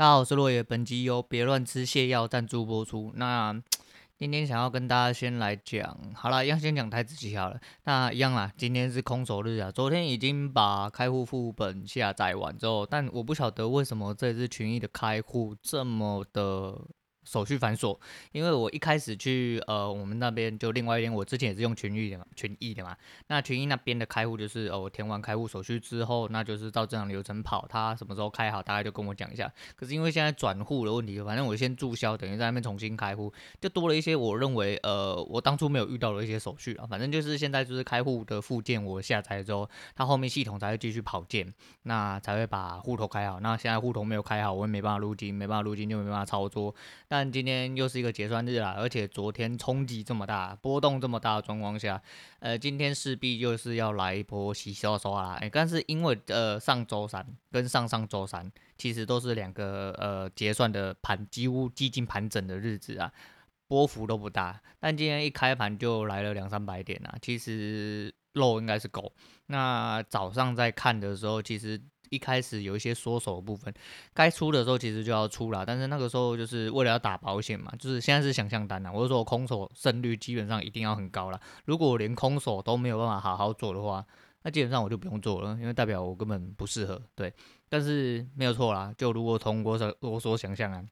大家好，我是落叶。本集由别乱吃泻药赞助播出。那 今天想要跟大家先来讲，好了，一样先讲台子期好了。那一样啦，今天是空手日啊。昨天已经把开户副本下载完之后，但我不晓得为什么这次群益的开户这么的。手续繁琐，因为我一开始去呃，我们那边就另外一边，我之前也是用群益的嘛，群益的嘛。那群益那边的开户就是哦，我填完开户手续之后，那就是照这样流程跑，他什么时候开好，大概就跟我讲一下。可是因为现在转户的问题，反正我先注销，等于在那边重新开户，就多了一些我认为呃，我当初没有遇到的一些手续啊。反正就是现在就是开户的附件我下载之后，它后面系统才会继续跑件，那才会把户头开好。那现在户头没有开好，我也没办法入金，没办法入金就没办法操作，但。但今天又是一个结算日啦，而且昨天冲击这么大，波动这么大的状况下，呃，今天势必就是要来一波洗刷刷啦。哎，但是因为呃上周三跟上上周三其实都是两个呃结算的盘几乎几近盘整的日子啊，波幅都不大。但今天一开盘就来了两三百点啊，其实肉应该是够。那早上在看的时候，其实。一开始有一些缩手的部分，该出的时候其实就要出了，但是那个时候就是为了要打保险嘛，就是现在是想象单了，我就说我空手胜率基本上一定要很高了。如果我连空手都没有办法好好做的话，那基本上我就不用做了，因为代表我根本不适合。对，但是没有错啦，就如果从我所我所想象啊，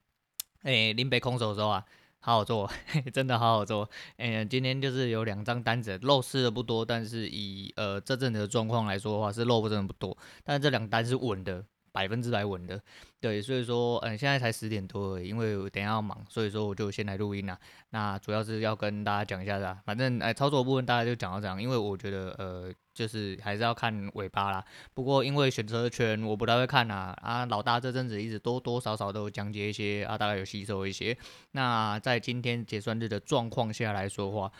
诶，林北空手的时候啊。好好做，真的好好做。嗯，今天就是有两张单子，漏失的不多，但是以呃这阵子的状况来说的话，是漏不真的不多。但是这两单是稳的，百分之百稳的。对，所以说，嗯，现在才十点多而已，因为我等下要忙，所以说我就先来录音啦。那主要是要跟大家讲一下的，反正哎，操作部分大家就讲到这样，因为我觉得呃。就是还是要看尾巴啦，不过因为选择权我不太会看啦，啊，老大这阵子一直多多少少都有讲解一些啊，大概有吸收一些。那在今天结算日的状况下来说话，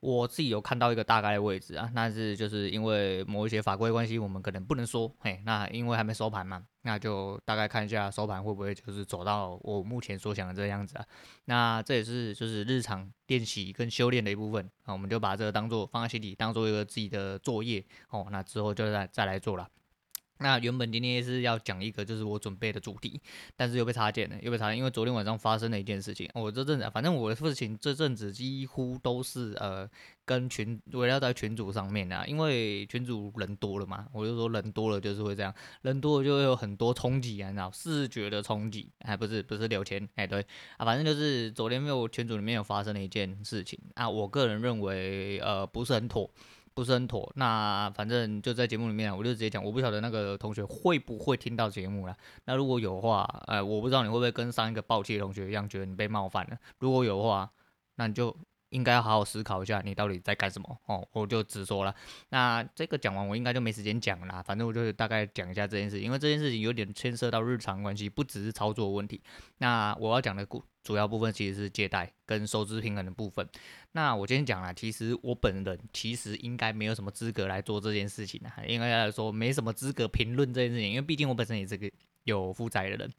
我自己有看到一个大概的位置啊，那是就是因为某一些法规关系，我们可能不能说，嘿，那因为还没收盘嘛，那就大概看一下收盘会不会就是走到我目前所想的这样子啊。那这也是就是日常练习跟修炼的一部分啊，我们就把这个当做放在心里，当做一个自己的作业哦，那之后就再再来做了。那原本今天是要讲一个就是我准备的主题，但是又被插件了，又被插件，因为昨天晚上发生了一件事情。我这阵子，反正我的事情这阵子几乎都是呃跟群围绕在群组上面啊，因为群组人多了嘛，我就说人多了就是会这样，人多了就会有很多冲击啊，你知道，视觉的冲击，还不是不是聊天，哎对啊，反正就是昨天没有群组里面有发生了一件事情啊，我个人认为呃不是很妥。不是很妥，那反正就在节目里面，我就直接讲，我不晓得那个同学会不会听到节目了。那如果有的话，呃，我不知道你会不会跟上一个暴气的同学一样，觉得你被冒犯了。如果有的话，那你就应该要好好思考一下，你到底在干什么哦。我就直说了。那这个讲完，我应该就没时间讲了啦。反正我就大概讲一下这件事，因为这件事情有点牵涉到日常关系，不只是操作问题。那我要讲的故。主要部分其实是借贷跟收支平衡的部分。那我今天讲了，其实我本人其实应该没有什么资格来做这件事情啊，应该来说没什么资格评论这件事情，因为毕竟我本身也是个有负债的人。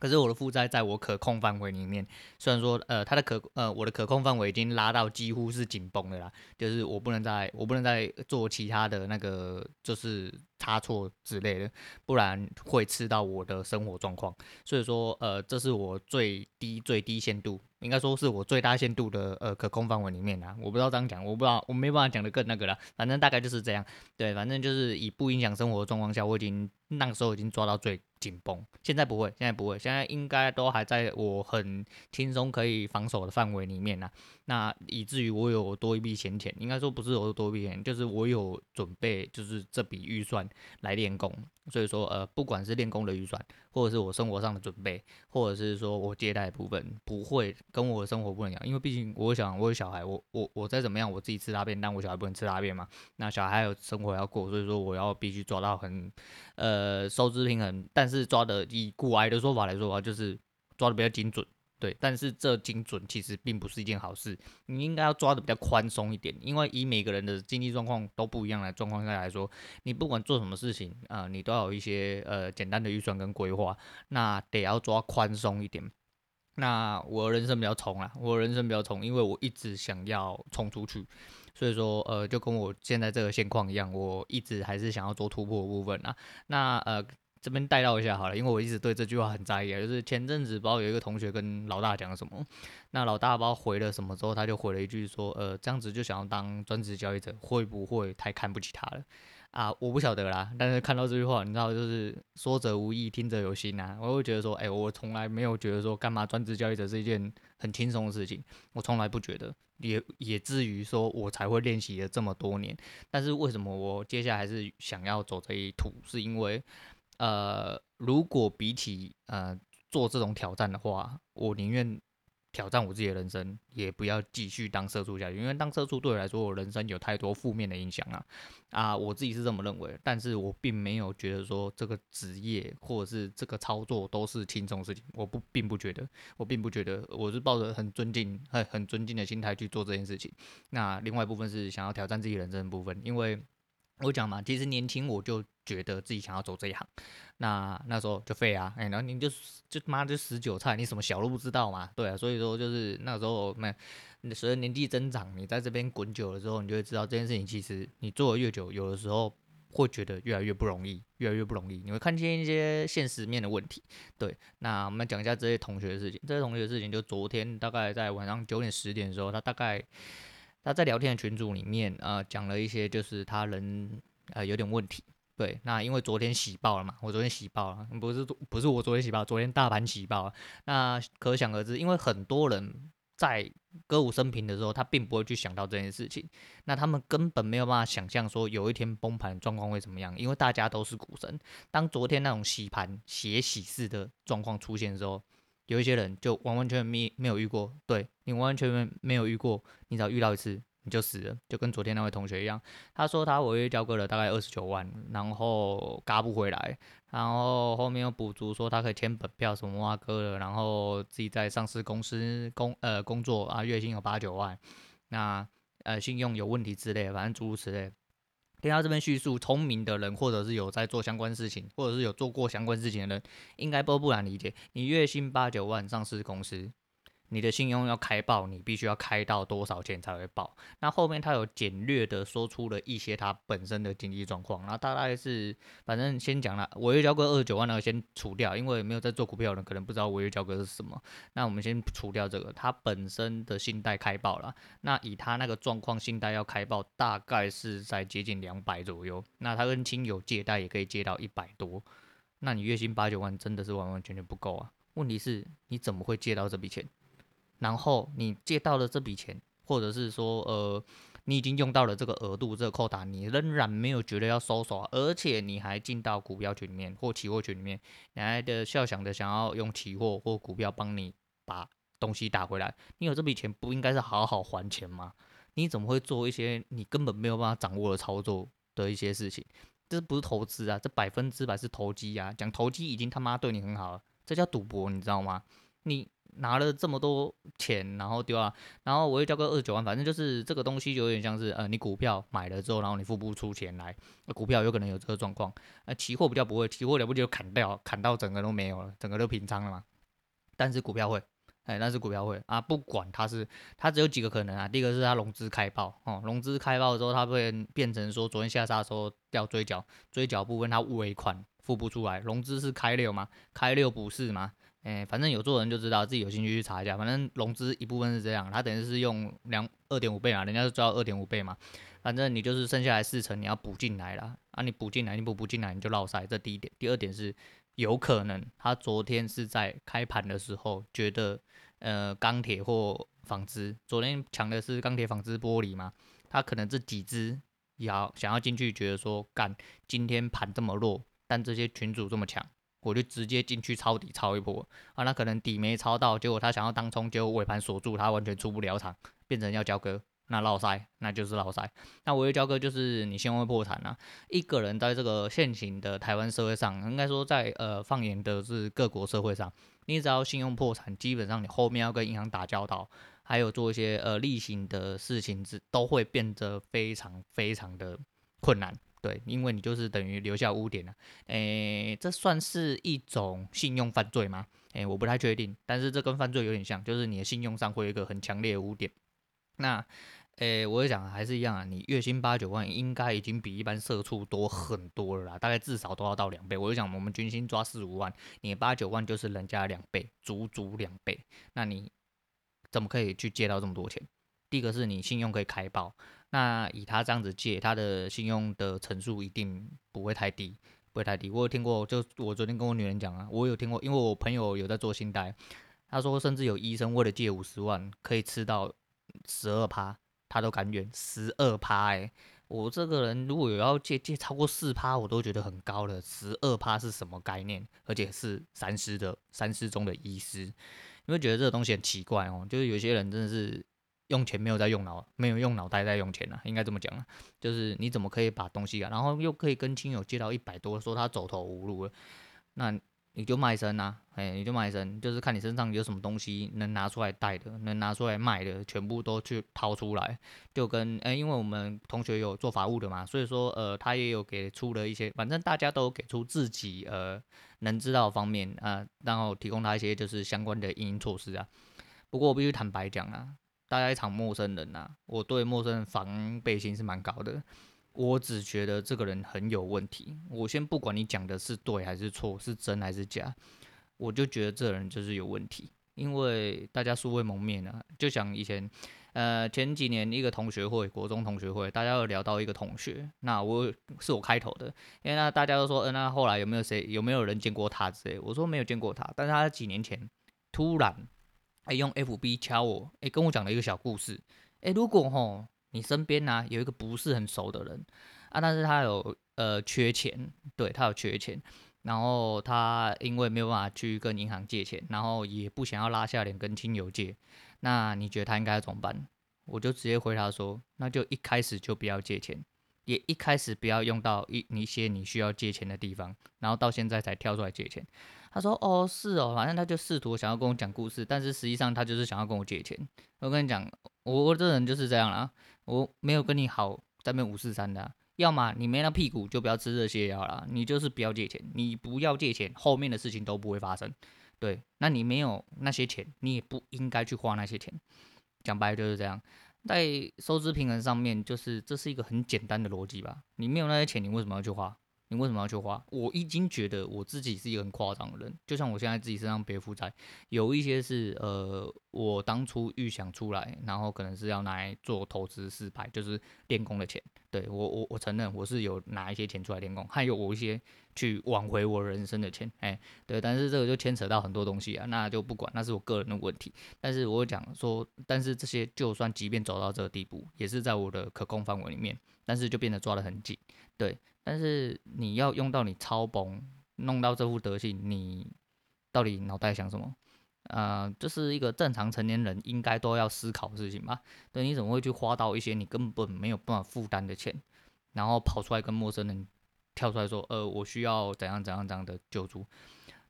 可是我的负债在我可控范围里面，虽然说呃，它的可呃我的可控范围已经拉到几乎是紧绷的啦，就是我不能再我不能再做其他的那个就是差错之类的，不然会吃到我的生活状况。所以说呃，这是我最低最低限度。应该说是我最大限度的呃可控范围里面啦，我不知道这样讲，我不知道我没办法讲的更那个了，反正大概就是这样，对，反正就是以不影响生活的状况下，我已经那个时候已经抓到最紧绷，现在不会，现在不会，现在应该都还在我很轻松可以防守的范围里面啦。那以至于我有多一笔闲钱，应该说不是我有多一笔钱，就是我有准备，就是这笔预算来练功。所以说，呃，不管是练功的预算，或者是我生活上的准备，或者是说我接待的部分，不会跟我的生活不能一样，因为毕竟我想我有小孩，我我我再怎么样，我自己吃大便，但我小孩不能吃大便嘛。那小孩有生活要过，所以说我要必须抓到很，呃，收支平衡，但是抓的以股癌的说法来说的话，就是抓的比较精准。对，但是这精准其实并不是一件好事，你应该要抓得比较宽松一点，因为以每个人的经济状况都不一样的状况下来说，你不管做什么事情啊、你都要有一些呃简单的预算跟规划，那得要抓宽松一点。那我人生比较冲啊，我人生比较冲，因为我一直想要冲出去，所以说呃就跟我现在这个现况一样，我一直还是想要做突破的部分啊。那呃。这边带到一下好了，因为我一直对这句话很在意啊。就是前阵子不知道有一个同学跟老大讲什么，那老大不知道回了什么之后，他就回了一句说：“呃，这样子就想要当专职交易者，会不会太看不起他了？”啊，我不晓得啦。但是看到这句话，你知道，就是说者无意，听者有心呐、啊。我会觉得说，哎、我从来没有觉得说，干嘛专职交易者是一件很轻松的事情，我从来不觉得。也也至于说，我才会练习了这么多年。但是为什么我接下来还是想要走这一途？是因为，呃，如果比起呃做这种挑战的话，我宁愿。挑战我自己的人生，也不要继续当社畜下去，因为当社畜对我来说，我人生有太多负面的影响啊！啊，我自己是这么认为，但是我并没有觉得说这个职业或者是这个操作都是轻松事情，我不并不觉得，我并不觉得，我是抱着很尊敬、很很尊敬的心态去做这件事情。那另外一部分是想要挑战自己人生的部分，因为。我讲嘛，其实年轻我就觉得自己想要走这一行，那那时候就废啊，哎、然后你就就妈就死韭菜，你什么小都不知道嘛，对啊，所以说就是那时候，那随着年纪增长，你在这边滚久了之后，你就会知道这件事情其实你做的越久，有的时候会觉得越来越不容易，越来越不容易，你会看见一些现实面的问题。对，那我们讲一下这些同学的事情，这些同学的事情就昨天大概在晚上九点十点的时候，他大概。他在聊天的群组里面，呃，讲了一些就是他人呃有点问题，对，那因为昨天洗爆了嘛，我昨天洗爆了，不是不是我昨天洗爆，昨天大盘洗爆了，那可想而知，因为很多人在歌舞升平的时候，他并不会去想到这件事情，那他们根本没有办法想象说有一天崩盘状况会怎么样，因为大家都是股神，当昨天那种洗盘血洗式的状况出现的时候。有一些人就完完全没没有遇过，对，你完完全全没有遇过，你只要遇到一次你就死了，就跟昨天那位同学一样。他说他违约交割了大概二十九万，然后嘎不回来，然后后面又补足说他可以签本票什么挖割了，然后自己在上市公司工呃工作啊，月薪有八九万，那呃信用有问题之类，反正诸如此类。听他这边叙述，聪明的人或者是有在做相关事情，或者是有做过相关事情的人，应该都不难理解。你月薪八九万，上市公司。你的信用要开爆，你必须要开到多少钱才会爆？那后面他有简略的说出了一些他本身的经济状况，那大概是反正先讲了违约交割二十九万那个先除掉，因为没有在做股票的人可能不知道违约交割是什么。那我们先除掉这个，他本身的信贷开爆了，那以他那个状况，信贷要开爆大概是在接近两百左右。那他跟亲友借贷也可以借到一百多，那你月薪八九万真的是完完全全不够啊！问题是你怎么会借到这笔钱？然后你借到了这笔钱，或者是说，呃，你已经用到了这个额度，这个扣打，你仍然没有觉得要收手，而且你还进到股票群里面或期货群里面，你还的笑想的想要用期货或股票帮你把东西打回来，你有这笔钱不应该是好好还钱吗？你怎么会做一些你根本没有办法掌握的操作的一些事情？这不是投资啊，这百分之百是投机啊！讲投机已经他妈对你很好了，这叫赌博，你知道吗？你。拿了这么多钱，然后丢啊，然后我又交个二十九万，反正就是这个东西就有点像是，呃，你股票买了之后，然后你付不出钱来，股票有可能有这个状况，呃，期货比较不会，期货了不就砍掉，砍到整个都没有了，整个都平仓了嘛。但是股票会，哎，但是股票会啊，不管它是，它只有几个可能啊，第一个是它融资开爆，哦，融资开爆之后，它会变成说昨天下杀的时候掉追缴，追缴部分它尾款付不出来，融资是开六吗？开六不是吗？哎，反正有做人就知道，自己有兴趣去查一下。反正融资一部分是这样，它等于是用两二点五倍嘛，人家就赚二点五倍嘛。反正你就是剩下来四成，你要补进来了啊！你补进来，你不补进来，你就落赛。这第一点。第二点是，有可能他昨天是在开盘的时候觉得，呃，钢铁或纺织，昨天抢的是钢铁、纺织、玻璃嘛，他可能这几只要想要进去，觉得说干，今天盘这么弱，但这些群主这么强。我就直接进去抄底抄一波啊，那可能底没抄到，结果他想要当冲，结果尾盘锁住，他完全出不了场，变成要交割，那落塞，那就是落塞。那违约交割就是你信用会破产啊。一个人在这个现行的台湾社会上，应该说在呃放眼的是各国社会上，你只要信用破产，基本上你后面要跟银行打交道，还有做一些呃例行的事情，是都会变得非常非常的困难。对，因为你就是等于留下污点了，诶，这算是一种信用犯罪吗？诶，我不太确定，但是这跟犯罪有点像，就是你的信用上会有一个很强烈的污点。那，诶，我就讲还是一样啊，你月薪八九万，应该已经比一般社畜多很多了啦，大概至少都要到两倍。我就讲，我们均薪抓四五万，你八九万就是人家两倍，足足两倍。那你怎么可以去借到这么多钱？第一个是你信用可以开爆，那以他这样子借，他的信用的成数一定不会太低，不会太低。我有听过，就我昨天跟我女人讲啊，我有听过，因为我朋友有在做信贷，他说甚至有医生为了借五十万，可以吃到十二趴。他都甘愿十二趴哎，我这个人如果有要借借超过四趴，我都觉得很高了。十二趴是什么概念？而且是三师的三师中的医师，你会觉得这个东西很奇怪哦。就是有些人真的是用钱没有在用脑，没有用脑袋在用钱啊，应该这么讲啊。就是你怎么可以把东西啊，然后又可以跟亲友借到一百多，说他走投无路了，那？你就卖身呐，哎，你就卖身，就是看你身上有什么东西能拿出来带的，能拿出来卖的，全部都去掏出来。就跟哎，因为我们同学有做法务的嘛，所以说呃，他也有给出了一些，反正大家都给出自己呃能知道的方面啊、然后提供他一些就是相关的因应措施啊。不过我必须坦白讲啊，大家一场陌生人呐、我对陌生人防备心是蛮高的。我只觉得这个人很有问题。我先不管你讲的是对还是错，是真还是假，我就觉得这人就是有问题。因为大家素未谋面啊，就像以前，呃，前几年一个同学会，国中同学会，大家有聊到一个同学，那我是我开头的，因为那大家都说，嗯、那后来有没有谁有没有人见过他之类？我说没有见过他，但是他几年前突然哎用 FB 敲我，哎跟我讲了一个小故事，哎如果吼。你身边呢、有一个不是很熟的人啊，但是他有呃缺钱，对，他有缺钱，然后他因为没有办法去跟银行借钱，然后也不想要拉下脸跟亲友借，那你觉得他应该怎么办？我就直接回答说，那就一开始就不要借钱，也一开始不要用到一一些你需要借钱的地方，然后到现在才跳出来借钱。他说哦是哦，反正他就试图想要跟我讲故事，但是实际上他就是想要跟我借钱。我跟你讲，我我这人就是这样啦。我没有跟你好在那边五四三的，要么你没那屁股就不要吃这些药啦，你就是不要借钱，你不要借钱，后面的事情都不会发生。对，那你没有那些钱，你也不应该去花那些钱。讲白了就是这样，在收支平衡上面，就是这是一个很简单的逻辑吧。你没有那些钱，你为什么要去花？你为什么要去花？我已经觉得我自己是一个很夸张的人，就像我现在自己身上背负债，有一些是呃，我当初预想出来，然后可能是要拿来做投资失败，就是练功的钱。对，我我我承认我是有拿一些钱出来练功，还有我一些去挽回我人生的钱，哎，对，但是这个就牵扯到很多东西啊，那就不管，那是我个人的问题。但是我讲说，但是这些就算即便走到这个地步，也是在我的可控范围里面，但是就变得抓得很紧，对。但是你要用到你超崩，弄到这副德行，你到底脑袋想什么？呃，这是一个正常成年人应该都要思考的事情吧？对，你怎么会去花到一些你根本没有办法负担的钱，然后跑出来跟陌生人跳出来说，呃，我需要怎样怎样怎样的救助？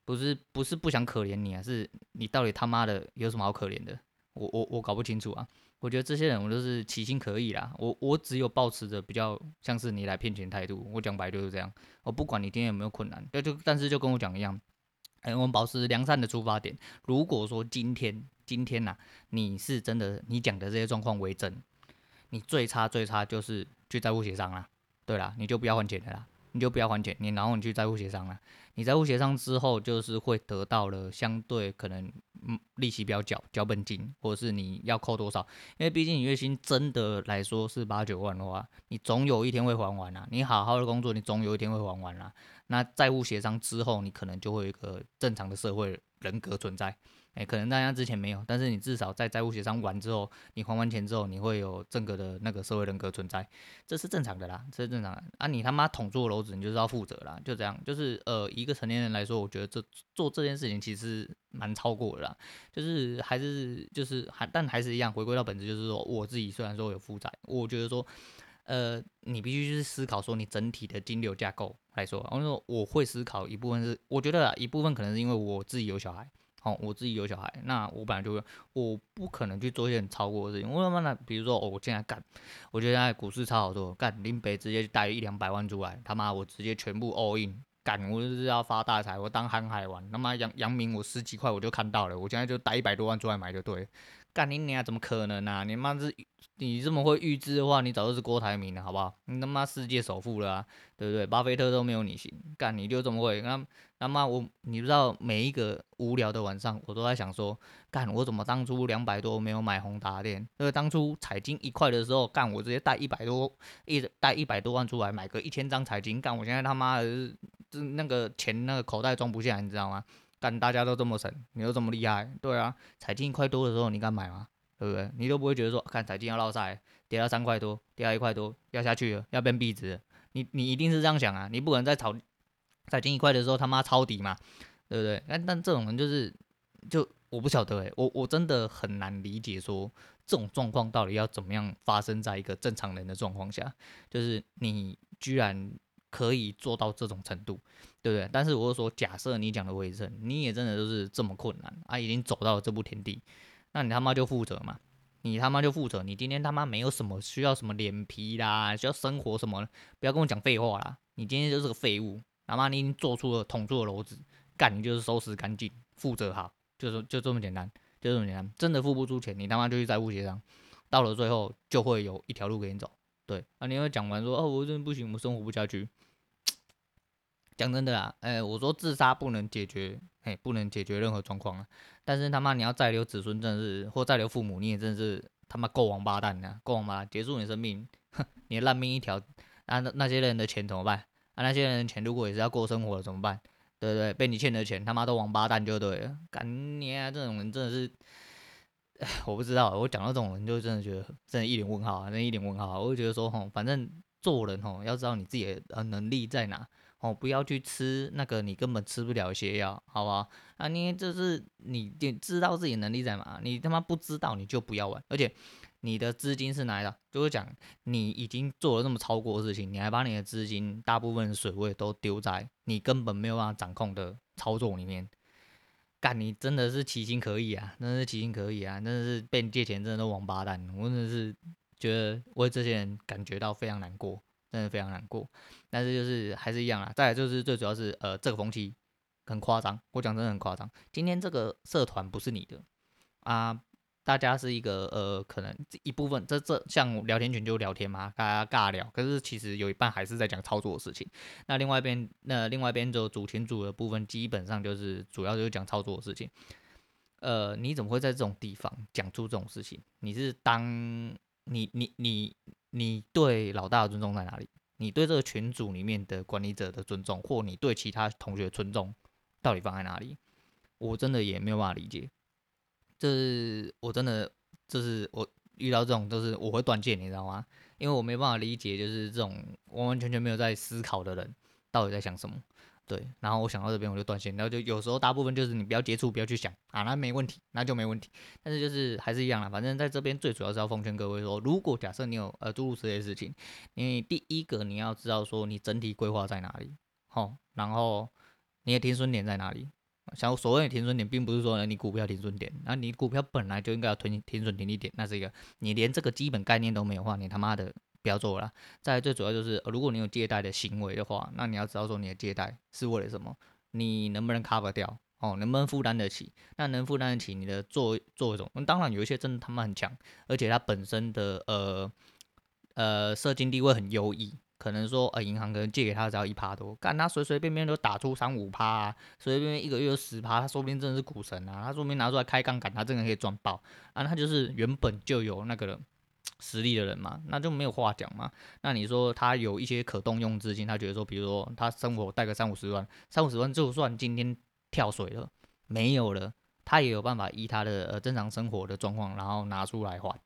不是不是不想可怜你啊，是你到底他妈的有什么好可怜的？我我我搞不清楚啊。我觉得这些人，我都是其心可疑啦。我我只有抱持着比较像是你来骗钱态度。我讲白就是这样。我不管你今天有没有困难，就就但是就跟我讲一样，哎，我们保持良善的出发点。如果说今天今天呐、啊，你是真的，你讲的这些状况为真，你最差最差就是去债务协商啦。对啦，你就不要还钱的啦，你就不要还钱，你然后你去债务协商啦。你债务协商之后，就是会得到了相对可能，嗯，利息比较缴，缴本金，或者是你要扣多少？因为毕竟你月薪真的来说是八九万的话，你总有一天会还完啦。你好好的工作，你总有一天会还完啦。那债务协商之后，你可能就会有一个正常的社会人格存在。哎，可能大家之前没有，但是你至少在债务协商完之后，你还完钱之后，你会有整个的那个社会人格存在，这是正常的啦，这是正常的。啊，你他妈捅错篓子，你就是要负责啦，就这样。就是呃，一个成年人来说，我觉得这做这件事情其实蛮超过的啦。就是还是就是还，但还是一样，回归到本质，就是说我自己虽然说有负债，我觉得说，呃，你必须去思考说你整体的金流架构来说，我说我会思考一部分是，我觉得，一部分可能是因为我自己有小孩。好、哦，我自己有小孩，那我本来就会，我不可能去做一些很超过的事情。我他妈的，比如说，哦，我现在干，我觉得现在股市超好做，干林北直接带一两百万出来，他妈我直接全部 all in，干，我就是要发大财，我当航海王，他妈杨杨明我十几块我就看到了，我现在就带一百多万出来买就对。干你娘，怎么可能啊？你妈是，你这么会预知的话，你早就是郭台铭了，好不好？你他妈世界首富了啊，对不对？巴菲特都没有你行，干你就这么会？那他妈我，你不知道每一个无聊的晚上，我都在想说，干我怎么当初两百多没有买宏达电？因为当初彩金一块的时候，干我直接带一百多一带一百多万出来买个一千张彩金，干我现在他妈的是那个钱那个口袋装不下，你知道吗？但大家都这么神，你又这么厉害，对啊，彩金一块多的时候你敢买吗？对不对？你都不会觉得说，看彩金要落赛，跌到三块多，跌到一块多，要下去了，要变壁纸，你你一定是这样想啊，你不可能在炒彩金一块的时候他妈抄底嘛，对不对？但但这种人就是，就我不晓得诶，我我真的很难理解说这种状况到底要怎么样发生在一个正常人的状况下，就是你居然。可以做到这种程度，对不对？但是我说，假设你讲的为真，你也真的就是这么困难啊，已经走到了这步田地，那你他妈就负责嘛，你他妈就负责。你今天他妈没有什么需要什么脸皮啦，需要生活什么，不要跟我讲废话啦。你今天就是个废物，他妈你已经做出了捅出了篓子，干你就是收拾干净，负责好，就是就这么简单，就这么简单。真的付不出钱，你他妈就去债务协商，到了最后就会有一条路给你走。对啊，你会讲完说哦，我真的不行，我生活不下去。讲真的啊，哎、我说自杀不能解决，哎、不能解决任何状况啊。但是他妈你要再留子孙，真的是或再留父母，你也真的是他妈够王八蛋的，够王八，结束你生命，哼，你烂命一条。那那些人的钱怎么办？啊，那些人的钱如果也是要过生活的怎么办？对不对？被你欠的钱，他妈都王八蛋就对了。干你啊，这种人真的是，我不知道，我讲到这种人就真的觉得真的一脸问号啊，真一脸问号啊。我就觉得说，吼，反正做人吼，要知道你自己的能力在哪。哦，不要去吃那个你根本吃不了的泻药，好不好？啊，你就是你你知道自己能力在哪？你他妈不知道你就不要玩。而且你的资金是哪来的？就是讲你已经做了那么超过的事情，你还把你的资金大部分水位都丢在你根本没有办法掌控的操作里面，干你真的是其心可以啊！真的是其心可以啊！真的是被你借钱真的都王八蛋，我真的是觉得为这些人感觉到非常难过。真的非常难过，但是就是还是一样啊。再来就是最主要是呃这个风气很夸张，我讲真的很夸张。今天这个社团不是你的啊，大家是一个呃可能一部分，这这像聊天群就聊天嘛，大家尬聊。可是其实有一半还是在讲操作的事情。那另外一边那另外一边就主群组的部分，基本上就是主要就是讲操作的事情。呃，你怎么会在这种地方讲出这种事情？你是当你你你。你对老大的尊重在哪里？你对这个群组里面的管理者的尊重，或你对其他同学的尊重，到底放在哪里？我真的也没有办法理解。这是我真的，就是我遇到这种都是我会断线，你知道吗？因为我没办法理解，就是这种完完全全没有在思考的人，到底在想什么。对，然后我想到这边我就断线，然后就有时候大部分就是你不要接触，不要去想啊，那没问题，那就没问题。但是就是还是一样啦，反正在这边最主要是要奉劝各位说，如果假设你有呃诸如此类事情，你第一个你要知道说你整体规划在哪里，好，然后你的停损点在哪里。像所谓的停损点，并不是说你股票停损点，那你股票本来就应该要停停损停利点，那是一个你连这个基本概念都没有的话，你他妈的。不要做了。再最主要就是，如果你有借贷的行为的话，那你要知道说你的借贷是为了什么，你能不能 cover 掉哦，能不能负担得起？那能负担得起，你的作作为种，那当然有一些真的他妈很强，而且他本身的呃呃社经地位很优异，可能说呃银行可能借给他只要一趴多，干他随随便便都打出三五趴啊，随随便便一个月十趴，他说不定真的是股神啊，他说不定拿出来开杠杆，他真的可以赚爆啊，他就是原本就有那个。实力的人嘛，那就没有话讲嘛。那你说他有一些可动用资金，他觉得说，比如说他生活带个三五十万，三五十万就算今天跳水了，没有了，他也有办法依他的呃正常生活的状况，然后拿出来还，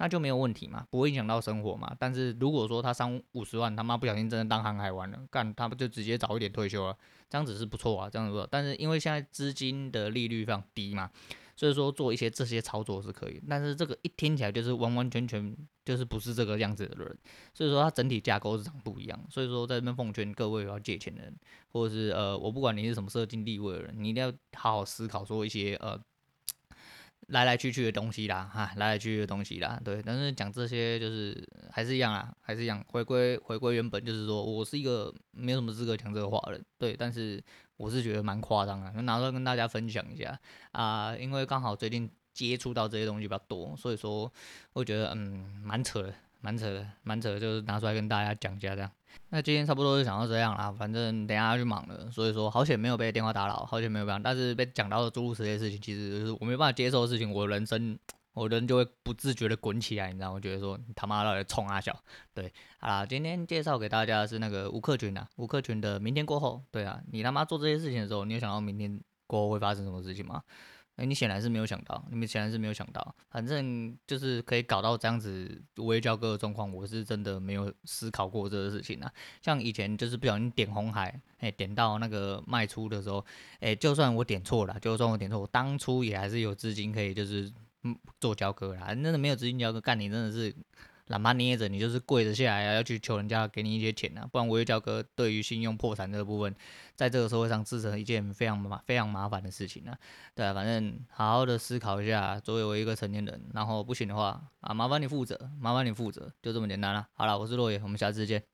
那就没有问题嘛，不会影响到生活嘛。但是如果说他三五十万，他妈不小心真的当航海王了，干他不就直接早一点退休了，这样子是不错啊，这样子不。但是因为现在资金的利率非常低嘛。所以说做一些这些操作是可以，但是这个一听起来就是完完全全就是不是这个样子的人，所以说它整体架构是长不一样。所以说在这边奉劝各位要借钱的人，或者是呃，我不管你是什么社经地位的人，你一定要好好思考说一些呃来来去去的东西啦，哈，来来去去的东西啦，对。但是讲这些就是还是一样啊，还是一样，回归回归原本，就是说我是一个没有什么资格讲这个话的人，对。但是我是觉得蛮夸张的，就拿出来跟大家分享一下啊，因为刚好最近接触到这些东西比较多，所以说我觉得嗯蛮扯的。蛮扯的，蛮扯的，就是拿出来跟大家讲一下这样。那今天差不多就讲到这样啦，反正等下要去忙了，所以说好险没有被电话打扰，好险没有被，但是被讲到的诸如此类事情，其实就是我没办法接受的事情，我人生 我人就会不自觉的滚起来，你知道？我觉得说你他妈的冲啊小，对，好啦，今天介绍给大家的是那个吴克群啊，吴克群的明天过后，对啊，你他妈做这些事情的时候，你有想到明天过后会发生什么事情吗？哎，你显然是没有想到，你们显然是没有想到，反正就是可以搞到这样子无交割的状况，我是真的没有思考过这个事情啊。像以前就是不小心点红海，哎，点到那个卖出的时候，哎，就算我点错了，就算我点错，我当初也还是有资金可以就是嗯做交割啦。真的没有资金交割，干你真的是。懒趴捏着，你就是跪着下来啊，要去求人家给你一些钱啊，不然违约交割对于信用破产这个部分，在这个社会上制成一件非常麻非常麻烦的事情啊。对啊，反正好好的思考一下，作为我一个成年人，然后不行的话啊，麻烦你负责，麻烦你负责，就这么简单了。好了，我是洛野，我们下次见。